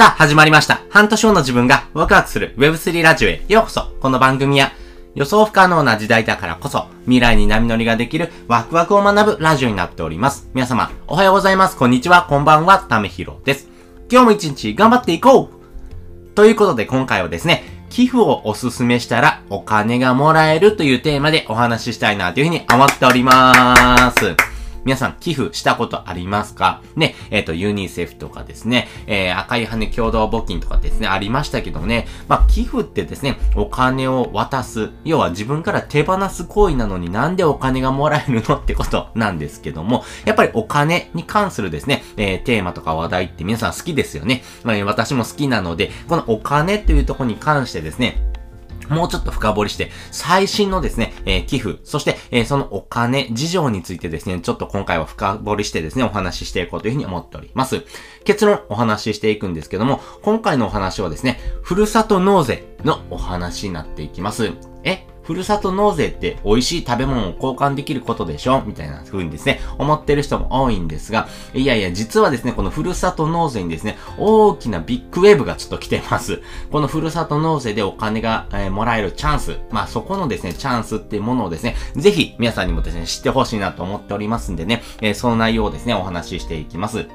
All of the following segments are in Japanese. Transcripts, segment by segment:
さあ、始まりました。半年後の自分がワクワクする Web3 ラジオへようこそ。この番組は予想不可能な時代だからこそ未来に波乗りができるワクワクを学ぶラジオになっております。皆様、おはようございます。こんにちは。こんばんは。ためひろです。今日も一日頑張っていこうということで今回はですね、寄付をおすすめしたらお金がもらえるというテーマでお話ししたいなというふうに思っております。皆さん寄付したことありますか？ね、えっ、と、ユニセフとかですね、えー、赤い羽共同募金とかですね、ありましたけどね、まあ、寄付ってですね、お金を渡す、要は自分から手放す行為なのになんでお金がもらえるのってことなんですけども、やっぱりお金に関するですね、えー、テーマとか話題って皆さん好きですよね。まあ、私も好きなので、このお金というとこに関してですね、もうちょっと深掘りして、最新のですね、えー、寄付、そして、えー、そのお金事情についてですね、ちょっと今回は深掘りしてですね、お話ししていこうというふうに思っております。結論お話ししていくんですけども、今回のお話はですね、ふるさと納税のお話になっていきます。えふるさと納税って美味しい食べ物を交換できることでしょ？みたいな風にですね、思ってる人も多いんですが、いやいや、実はですね、このふるさと納税にですね、大きなビッグウェーブがちょっと来てます。このふるさと納税でお金が、えー、もらえるチャンス、まあそこのですね、チャンスっていうものをですね、ぜひ皆さんにもですね、知ってほしいなと思っておりますんでね、えー、その内容をですね、お話ししていきます。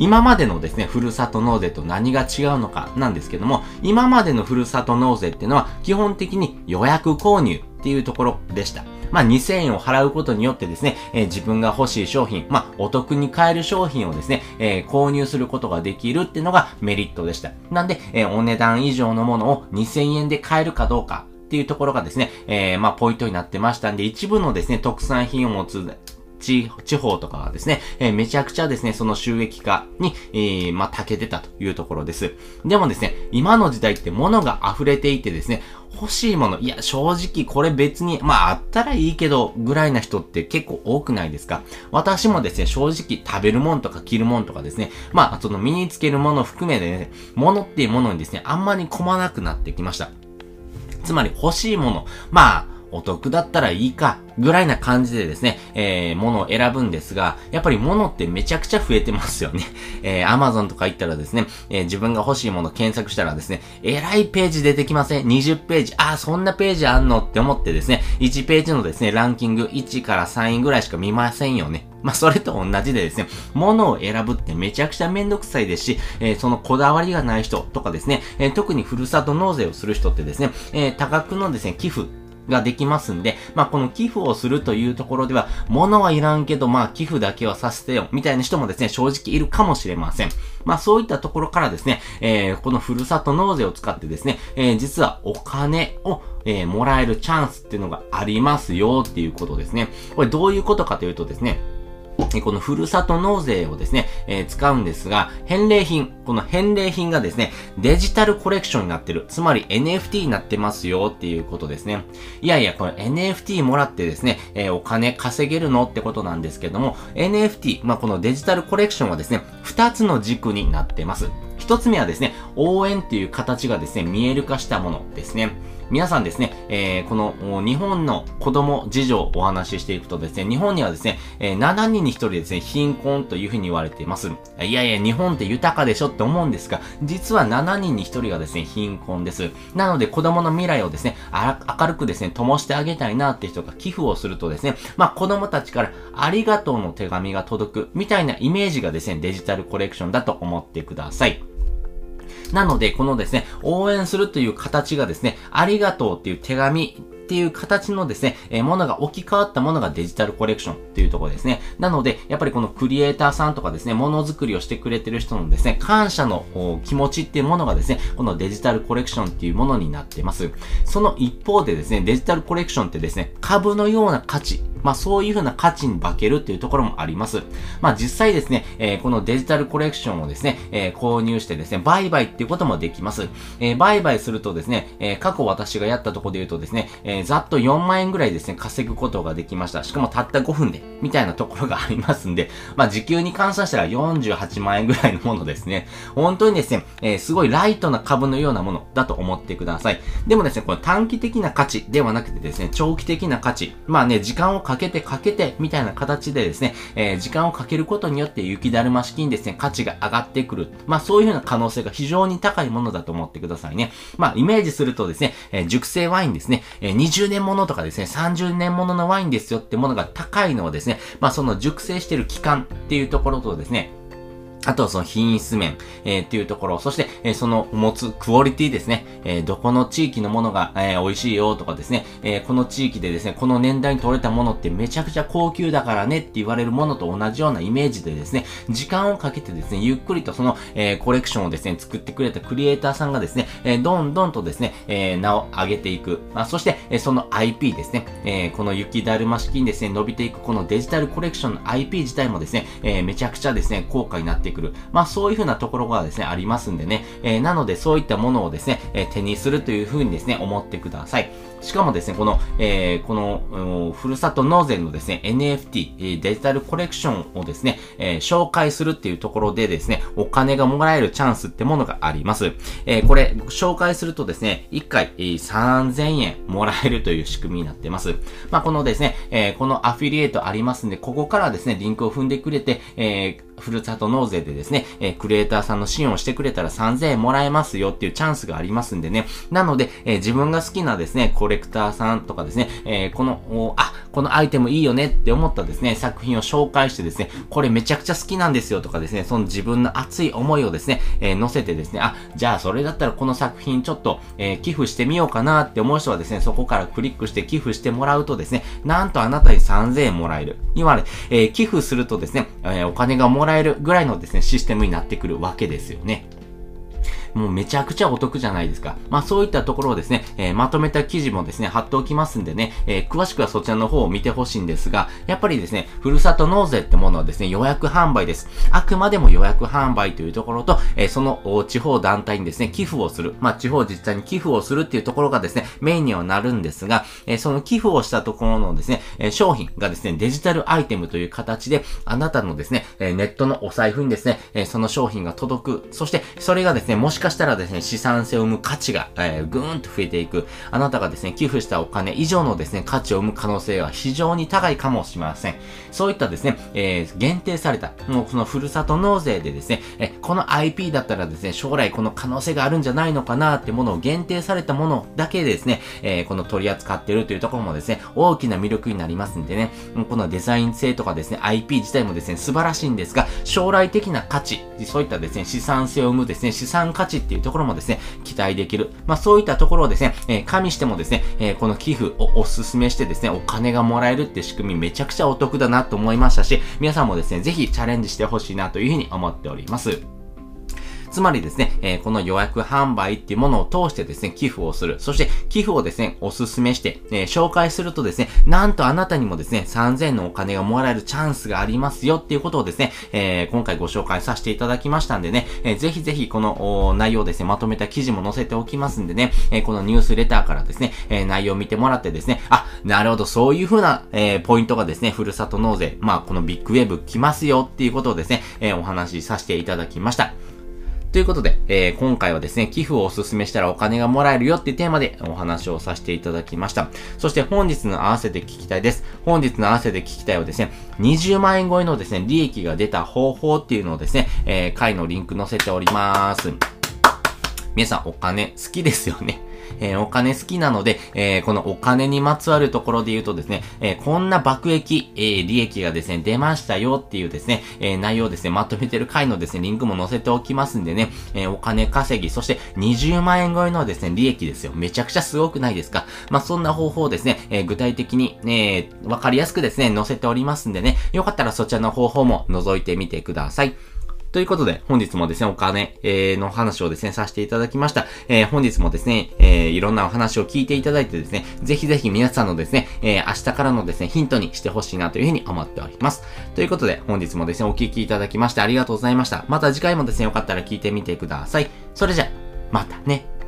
今までのですね、ふるさと納税と何が違うのかなんですけども、今までのふるさと納税っていうのは基本的に予約購入っていうところでした。まあ、2000円を払うことによってですね、えー、自分が欲しい商品、まあ、お得に買える商品をですね、えー、購入することができるっていうのがメリットでした。なんで、えー、お値段以上のものを2000円で買えるかどうかっていうところがですね、えー、まあ、ポイントになってましたんで、一部のですね、特産品を持つ地、方とかはですね、えー、めちゃくちゃですね、その収益化に、えー、まあ、長けてたというところです。でもですね、今の時代って物が溢れていてですね、欲しいもの、いや、正直これ別に、まああったらいいけど、ぐらいな人って結構多くないですか？私もですね、正直食べるもんとか着るもんとかですね、まあその身につけるもの含めてね、物っていうものにですね、あんまり困まなくなってきました。つまり欲しいもの、まあ、お得だったらいいか、ぐらいな感じでですね、えー、物を選ぶんですが、やっぱり物ってめちゃくちゃ増えてますよね。えー、Amazon とか行ったらですね、えー、自分が欲しいもの検索したらですね、えらいページ出てきません ?20 ページ。あ、そんなページあんのって思ってですね、1ページのですね、ランキング1から3位ぐらいしか見ませんよね。まあ、それと同じでですね、物を選ぶってめちゃくちゃめんどくさいですし、えー、そのこだわりがない人とかですね、えー、特にふるさと納税をする人ってですね、えー、多額のですね、寄付ができますんで、まあ、この寄付をするというところでは、物はいらんけど、まあ、寄付だけはさせてよ、みたいな人もですね、正直いるかもしれません。まあ、そういったところからですね、えー、このふるさと納税を使ってですね、えー、実はお金を、えー、もらえるチャンスっていうのがありますよっていうことですね。これどういうことかというとですね、このふるさと納税をですね、えー、使うんですが、返礼品、この返礼品がですね、デジタルコレクションになってる。つまり NFT になってますよっていうことですね。いやいや、この NFT もらってですね、えー、お金稼げるのってことなんですけども、NFT、まあ、このデジタルコレクションはですね、二つの軸になってます。一つ目はですね、応援っていう形がですね、見える化したものですね。皆さんですね、えー、この日本の子供事情をお話ししていくとですね、日本にはですね、えー、7人に1人ですね、貧困というふうに言われています。いやいや、日本って豊かでしょって思うんですが、実は7人に1人がですね、貧困です。なので子供の未来をですね、明るくですね、灯してあげたいなって人が寄付をするとですね、まあ子供たちからありがとうの手紙が届くみたいなイメージがですね、デジタルコレクションだと思ってください。なので、このですね、応援するという形がですね、ありがとうっていう手紙っていう形のですね、えー、ものが置き換わったものがデジタルコレクションっていうところですね。なので、やっぱりこのクリエイターさんとかですね、ものづくりをしてくれてる人のですね、感謝の気持ちっていうものがですね、このデジタルコレクションっていうものになってます。その一方でですね、デジタルコレクションってですね、株のような価値まあそういう風な価値に化けるっていうところもあります。まあ実際ですね、えー、このデジタルコレクションをですね、えー、購入してですね、売買っていうこともできます。えー、売買するとですね、え過去私がやったとこで言うとですね、えざっと4万円ぐらいですね、稼ぐことができました。しかもたった5分で、みたいなところがありますんで、まあ時給に換算したら48万円ぐらいのものですね。本当にですね、えすごいライトな株のようなものだと思ってください。でもですね、この短期的な価値ではなくてですね、長期的な価値。まあね、時間をかけてかけて、みたいな形でですね、えー、時間をかけることによって雪だるま式にですね、価値が上がってくる。まあそういうふうな可能性が非常に高いものだと思ってくださいね。まあイメージするとですね、えー、熟成ワインですね、えー、20年ものとかですね、30年もののワインですよってものが高いのはですね、まあその熟成してる期間っていうところとですね、あとはその品質面、えー、っていうところ、そして、えー、その持つクオリティですね、えー、どこの地域のものが、えー、美味しいよとかですね、えー、この地域でですね、この年代に取れたものってめちゃくちゃ高級だからねって言われるものと同じようなイメージでですね、時間をかけてですね、ゆっくりとその、えー、コレクションをですね、作ってくれたクリエイターさんがですね、えー、どんどんとですね、えー、名を上げていく。まあ、そして、えー、その IP ですね、えー、この雪だるま式にですね、伸びていくこのデジタルコレクションの IP 自体もですね、えー、めちゃくちゃですね、高価になってくる。まあ、そうそういう風なところがですね、ありますんでね、えー、なのでそういったものをですね、え、手にするという風にですね、思ってください。しかもですね、この、えー、この、ふるさと納税のですね、NFT、デジタルコレクションをですね、えー、紹介するっていうところでですね、お金がもらえるチャンスってものがあります。えー、これ、紹介するとですね、1回、えー、3000円もらえるという仕組みになってます。まあ、このですね、えー、このアフィリエイトありますんで、ここからですね、リンクを踏んでくれて、えー、ふるさと納税でですね、えー、クリエイターさんの支援をしてくれたら3000円もらえますよっていうチャンスがありますんでね。なので、えー、自分が好きなですね、コレクターさんとかですね、えー、この、あ、このアイテムいいよねって思ったですね、作品を紹介してですね、これめちゃくちゃ好きなんですよとかですね、その自分の熱い思いをですね、えー、載せてですね、あ、じゃあそれだったらこの作品ちょっと、えー、寄付してみようかなって思う人はですね、そこからクリックして寄付してもらうとですね、なんとあなたに3000円もらえる。いわゆる、えー、寄付するとですね、え、お金がもらえるぐらいのですね、システムになってくるわけですよね。もうめちゃくちゃお得じゃないですか。まあそういったところをですね、えー、まとめた記事もですね、貼っておきますんでね、えー、詳しくはそちらの方を見てほしいんですが、やっぱりですね、ふるさと納税ってものはですね、予約販売です。あくまでも予約販売というところと、えー、その地方団体にですね、寄付をする。まあ地方自治体に寄付をするっていうところがですね、メインにはなるんですが、え、その寄付をしたところのですね、え、商品がですね、デジタルアイテムという形で、あなたのですね、え、ネットのお財布にですね、え、その商品が届く。そして、それがですね、もしかしたらですね、資産性を生む価値が、えー、ぐーんと増えていく。あなたがですね、寄付したお金以上のですね、価値を生む可能性は非常に高いかもしれません。そういったですね、えー、限定された、もうそのふるさと納税でですね、えこの IP だったらですね、将来この可能性があるんじゃないのかなってものを限定されたものだけでですね、えー、この取り扱ってるというところもですね、大きな魅力になりますんでね、このデザイン性とかですね、IP 自体もですね、素晴らしいんですが、将来的な価値、そういったですね、資産性を生むですね、資産価値っていうところもですね、期待できる。まあそういったところをですね、えー、加味してもですね、えー、この寄付をお勧めしてですね、お金がもらえるって仕組みめちゃくちゃお得だなと思いましたし、皆さんもですね、ぜひチャレンジしてほしいなというふうに思っております。つまりですね、えー、この予約販売っていうものを通してですね、寄付をする。そして寄付をですね、お勧めして、えー、紹介するとですね、なんとあなたにもですね、3000のお金がもらえるチャンスがありますよっていうことをですね、えー、今回ご紹介させていただきましたんでね、えー、ぜひぜひこの内容ですね、まとめた記事も載せておきますんでね、えー、このニュースレターからですね、えー、内容を見てもらってですね、あ、なるほど、そういう風な、えー、ポイントがですね、ふるさと納税、まあこのビッグウェブ来ますよっていうことをですね、えー、お話しさせていただきました。ということで、えー、今回はですね、寄付をお勧めしたらお金がもらえるよっていうテーマでお話をさせていただきました。そして本日の合わせて聞きたいです。本日の合わせて聞きたいはですね、20万円超えのですね、利益が出た方法っていうのをですね、えー、回のリンク載せております。皆さんお金好きですよね。えー、お金好きなので、えー、このお金にまつわるところで言うとですね、えー、こんな爆益、えー、利益がですね、出ましたよっていうですね、えー、内容ですね、まとめてる回のですね、リンクも載せておきますんでね、えー、お金稼ぎ、そして20万円超えのですね、利益ですよ。めちゃくちゃすごくないですか？まあ、そんな方法をですね、えー、具体的に、えー、わかりやすくですね、載せておりますんでね、よかったらそちらの方法も覗いてみてください。ということで、本日もですね、お金、えー、の話をですね、させていただきました。えー、本日もですね、えー、いろんなお話を聞いていただいてですね、ぜひぜひ皆さんのですね、え、明日からのですね、ヒントにしてほしいなというふうに思っております。ということで、本日もですね、お聞きいただきましてありがとうございました。また次回もですね、よかったら聞いてみてください。それじゃ、またね。